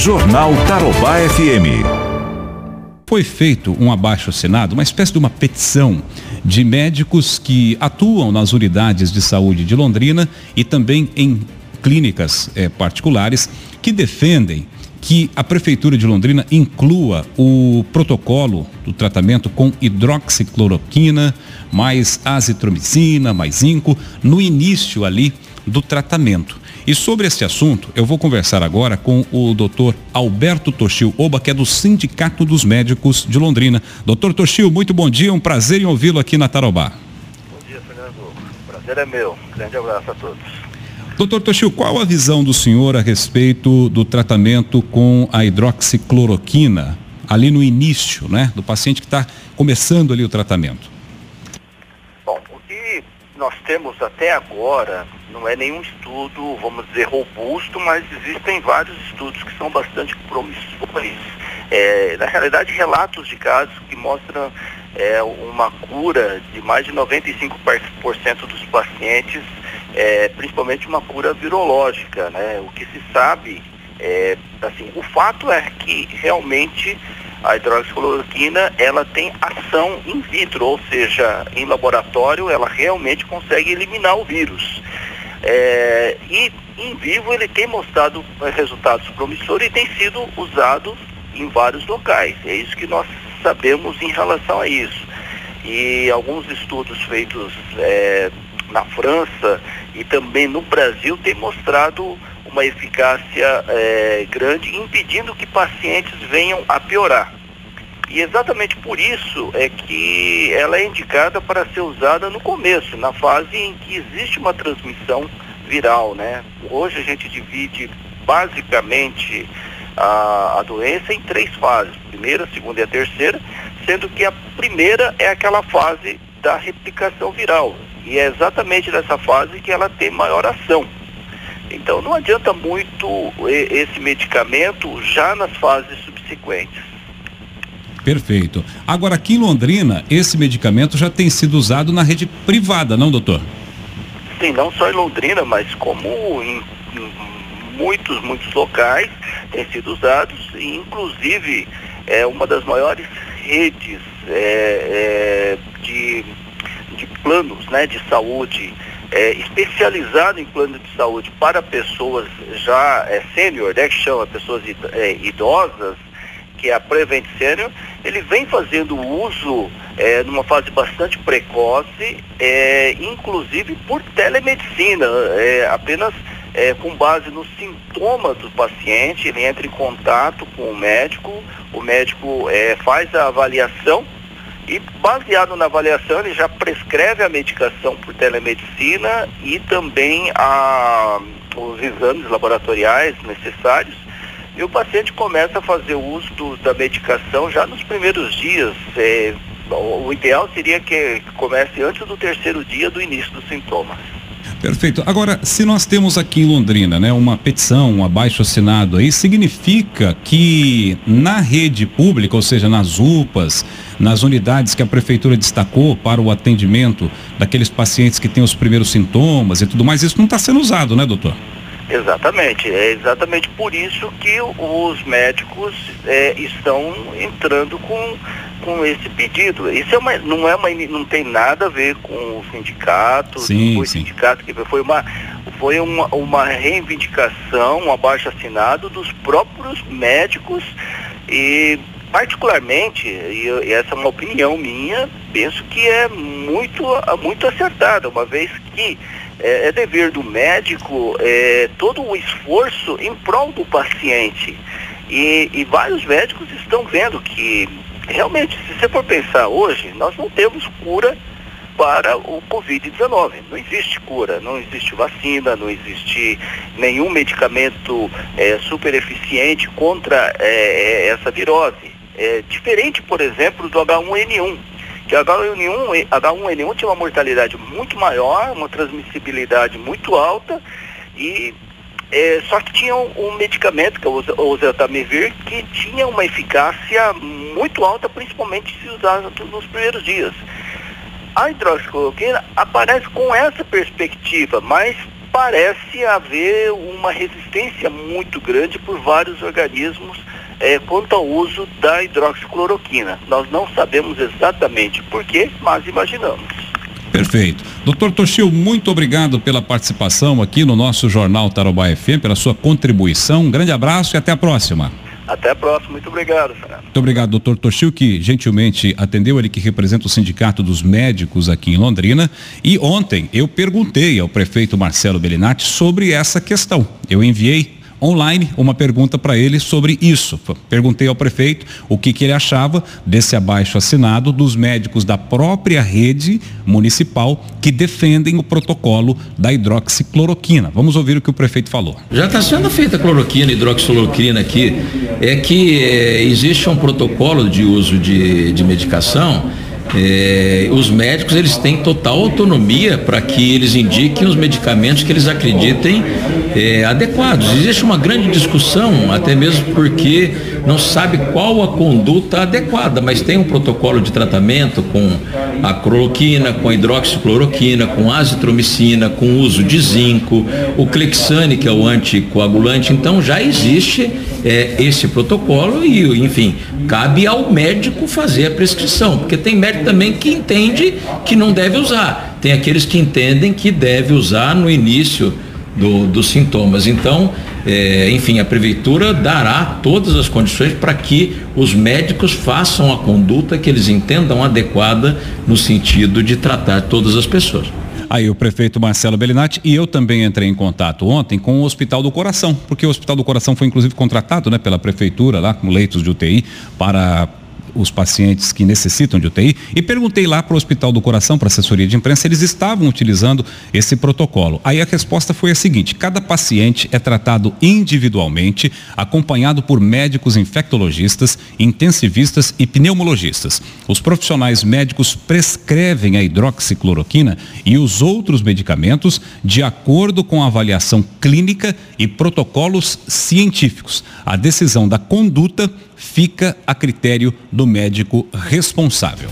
Jornal Tarobá FM. Foi feito um abaixo-assinado, uma espécie de uma petição de médicos que atuam nas unidades de saúde de Londrina e também em clínicas eh, particulares que defendem que a Prefeitura de Londrina inclua o protocolo do tratamento com hidroxicloroquina, mais azitromicina, mais zinco, no início ali do tratamento. E sobre esse assunto, eu vou conversar agora com o doutor Alberto Toshio Oba, que é do Sindicato dos Médicos de Londrina. Doutor Toshio, muito bom dia, um prazer em ouvi-lo aqui na Tarobá. Bom dia, Fernando. Prazer é meu. Grande abraço a todos. Doutor Toshio, qual a visão do senhor a respeito do tratamento com a hidroxicloroquina, ali no início, né, do paciente que está começando ali o tratamento? Nós temos até agora não é nenhum estudo, vamos dizer, robusto, mas existem vários estudos que são bastante promissores. É, na realidade, relatos de casos que mostram é, uma cura de mais de 95% dos pacientes, é, principalmente uma cura virológica. Né? O que se sabe, é, assim, o fato é que realmente a hidroxicloroquina ela tem ação in vitro, ou seja, em laboratório ela realmente consegue eliminar o vírus. É, e em vivo ele tem mostrado resultados promissores e tem sido usado em vários locais. É isso que nós sabemos em relação a isso. E alguns estudos feitos é, na França e também no Brasil têm mostrado uma eficácia é, grande, impedindo que pacientes venham a piorar. E exatamente por isso é que ela é indicada para ser usada no começo, na fase em que existe uma transmissão viral, né? Hoje a gente divide basicamente a, a doença em três fases, primeira, segunda e a terceira, sendo que a primeira é aquela fase da replicação viral. E é exatamente nessa fase que ela tem maior ação. Então não adianta muito esse medicamento já nas fases subsequentes. Perfeito. Agora, aqui em Londrina, esse medicamento já tem sido usado na rede privada, não, doutor? Sim, não só em Londrina, mas como em, em muitos, muitos locais tem sido usados, e inclusive é uma das maiores redes é, é, de, de planos né, de saúde é, especializado em plano de saúde para pessoas já é, sênior, né, que chama pessoas é, idosas, que é a Prevent Senior, ele vem fazendo uso é, numa fase bastante precoce, é, inclusive por telemedicina, é, apenas é, com base nos sintomas do paciente, ele entra em contato com o médico, o médico é, faz a avaliação e baseado na avaliação ele já prescreve a medicação por telemedicina e também a, os exames laboratoriais necessários e o paciente começa a fazer uso do, da medicação já nos primeiros dias. É, o ideal seria que comece antes do terceiro dia do início dos sintomas. Perfeito. Agora, se nós temos aqui em Londrina, né, uma petição, um abaixo assinado aí, significa que na rede pública, ou seja, nas UPAs, nas unidades que a prefeitura destacou para o atendimento daqueles pacientes que têm os primeiros sintomas e tudo mais, isso não está sendo usado, né, doutor? Exatamente, é exatamente por isso que os médicos é, estão entrando com, com esse pedido. Isso é uma, não é uma, não tem nada a ver com o sindicato, sim, foi sim. sindicato que foi uma foi uma, uma reivindicação, um abaixo assinado dos próprios médicos e particularmente, e, essa é uma opinião minha, penso que é muito, muito acertada, uma vez que é, é dever do médico é, todo o esforço em prol do paciente. E, e vários médicos estão vendo que realmente, se você for pensar hoje, nós não temos cura para o Covid-19. Não existe cura, não existe vacina, não existe nenhum medicamento é, super eficiente contra é, essa virose. É diferente, por exemplo, do H1N1 que H1N1, H1N1 tinha uma mortalidade muito maior, uma transmissibilidade muito alta e é, só que tinha um, um, medicamento, que é o oseltamivir, que tinha uma eficácia muito alta, principalmente se usado nos primeiros dias. A hidroxicloroquina aparece com essa perspectiva, mas parece haver uma resistência muito grande por vários organismos é, quanto ao uso da hidroxicloroquina. Nós não sabemos exatamente por quê, mas imaginamos. Perfeito. Doutor Toshio, muito obrigado pela participação aqui no nosso Jornal Tarobá FM, pela sua contribuição. Um grande abraço e até a próxima. Até a próxima. Muito obrigado, Fernando. Muito obrigado, doutor Toshio, que gentilmente atendeu, ele que representa o Sindicato dos Médicos aqui em Londrina. E ontem eu perguntei ao prefeito Marcelo Bellinati sobre essa questão. Eu enviei online uma pergunta para ele sobre isso. Perguntei ao prefeito o que, que ele achava desse abaixo assinado dos médicos da própria rede municipal que defendem o protocolo da hidroxicloroquina. Vamos ouvir o que o prefeito falou. Já está sendo feita cloroquina, hidroxicloroquina aqui. É que é, existe um protocolo de uso de, de medicação é, os médicos eles têm total autonomia para que eles indiquem os medicamentos que eles acreditem é, adequados. Existe uma grande discussão, até mesmo porque não sabe qual a conduta adequada, mas tem um protocolo de tratamento com a cloroquina, com a hidroxicloroquina, com azitromicina, com uso de zinco, o Clexane, que é o anticoagulante. Então já existe é, esse protocolo e, enfim, cabe ao médico fazer a prescrição, porque tem médico também que entende que não deve usar. Tem aqueles que entendem que deve usar no início do, dos sintomas. Então, é, enfim, a prefeitura dará todas as condições para que os médicos façam a conduta que eles entendam adequada no sentido de tratar todas as pessoas. Aí o prefeito Marcelo Bellinati e eu também entrei em contato ontem com o Hospital do Coração, porque o Hospital do Coração foi inclusive contratado né, pela prefeitura lá com leitos de UTI para os pacientes que necessitam de UTI e perguntei lá para o Hospital do Coração, para a assessoria de imprensa, eles estavam utilizando esse protocolo. Aí a resposta foi a seguinte: cada paciente é tratado individualmente, acompanhado por médicos infectologistas, intensivistas e pneumologistas. Os profissionais médicos prescrevem a hidroxicloroquina e os outros medicamentos de acordo com a avaliação clínica e protocolos científicos. A decisão da conduta fica a critério do médico responsável.